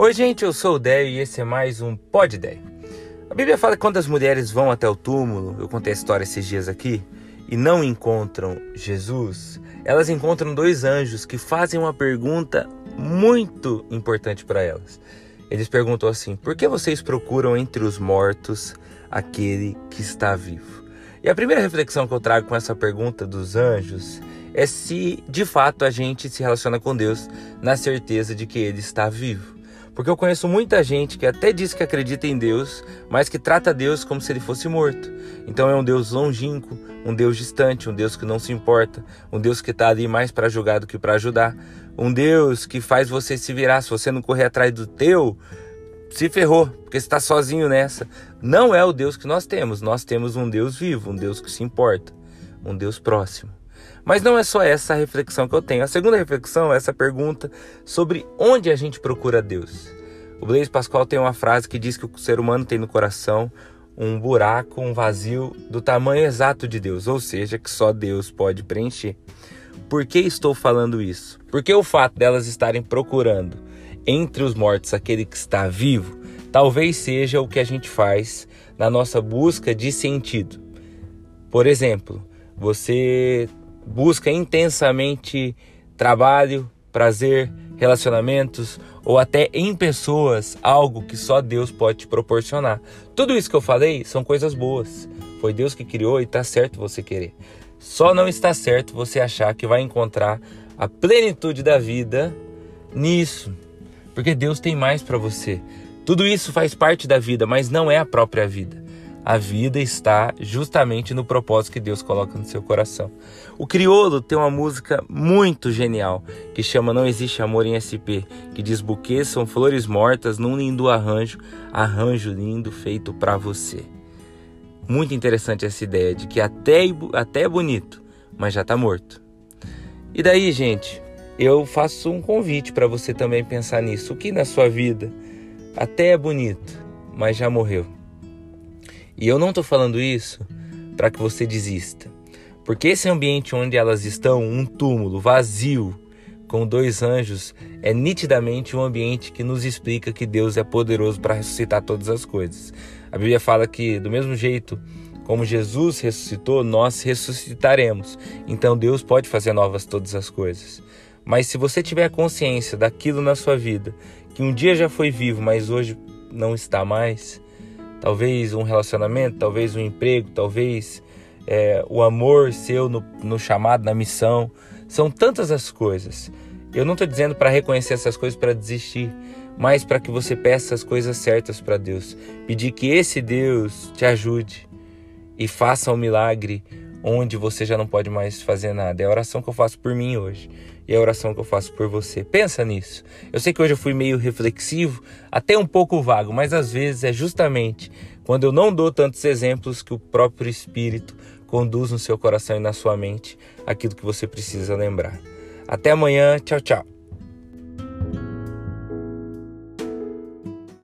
Oi, gente, eu sou o Déio e esse é mais um Pod Déio. A Bíblia fala que quando as mulheres vão até o túmulo, eu contei a história esses dias aqui, e não encontram Jesus, elas encontram dois anjos que fazem uma pergunta muito importante para elas. Eles perguntam assim: Por que vocês procuram entre os mortos aquele que está vivo? E a primeira reflexão que eu trago com essa pergunta dos anjos é se de fato a gente se relaciona com Deus na certeza de que Ele está vivo. Porque eu conheço muita gente que até diz que acredita em Deus, mas que trata Deus como se ele fosse morto. Então é um Deus longínquo, um Deus distante, um Deus que não se importa, um Deus que está ali mais para julgar do que para ajudar, um Deus que faz você se virar. Se você não correr atrás do teu, se ferrou, porque está sozinho nessa. Não é o Deus que nós temos. Nós temos um Deus vivo, um Deus que se importa, um Deus próximo. Mas não é só essa reflexão que eu tenho. A segunda reflexão é essa pergunta sobre onde a gente procura Deus. O Blaise Pascal tem uma frase que diz que o ser humano tem no coração um buraco, um vazio do tamanho exato de Deus, ou seja, que só Deus pode preencher. Por que estou falando isso? Porque o fato delas estarem procurando entre os mortos aquele que está vivo, talvez seja o que a gente faz na nossa busca de sentido. Por exemplo, você busca intensamente trabalho, prazer, relacionamentos ou até em pessoas algo que só Deus pode te proporcionar. Tudo isso que eu falei são coisas boas. Foi Deus que criou e está certo você querer. Só não está certo você achar que vai encontrar a plenitude da vida nisso, porque Deus tem mais para você. Tudo isso faz parte da vida, mas não é a própria vida a vida está justamente no propósito que Deus coloca no seu coração. O Criolo tem uma música muito genial que chama Não Existe Amor em SP, que diz buquês são flores mortas num lindo arranjo, arranjo lindo feito para você. Muito interessante essa ideia de que até, até é bonito, mas já está morto. E daí, gente, eu faço um convite para você também pensar nisso. O que na sua vida até é bonito, mas já morreu? E eu não estou falando isso para que você desista, porque esse ambiente onde elas estão, um túmulo vazio, com dois anjos, é nitidamente um ambiente que nos explica que Deus é poderoso para ressuscitar todas as coisas. A Bíblia fala que, do mesmo jeito como Jesus ressuscitou, nós ressuscitaremos. Então Deus pode fazer novas todas as coisas. Mas se você tiver consciência daquilo na sua vida, que um dia já foi vivo, mas hoje não está mais, talvez um relacionamento, talvez um emprego, talvez é, o amor seu no, no chamado, na missão. São tantas as coisas. Eu não estou dizendo para reconhecer essas coisas para desistir, mas para que você peça as coisas certas para Deus. Pedir que esse Deus te ajude e faça um milagre onde você já não pode mais fazer nada. É a oração que eu faço por mim hoje e a oração que eu faço por você. Pensa nisso. Eu sei que hoje eu fui meio reflexivo, até um pouco vago, mas às vezes é justamente quando eu não dou tantos exemplos que o próprio Espírito conduz no seu coração e na sua mente aquilo que você precisa lembrar. Até amanhã. Tchau, tchau.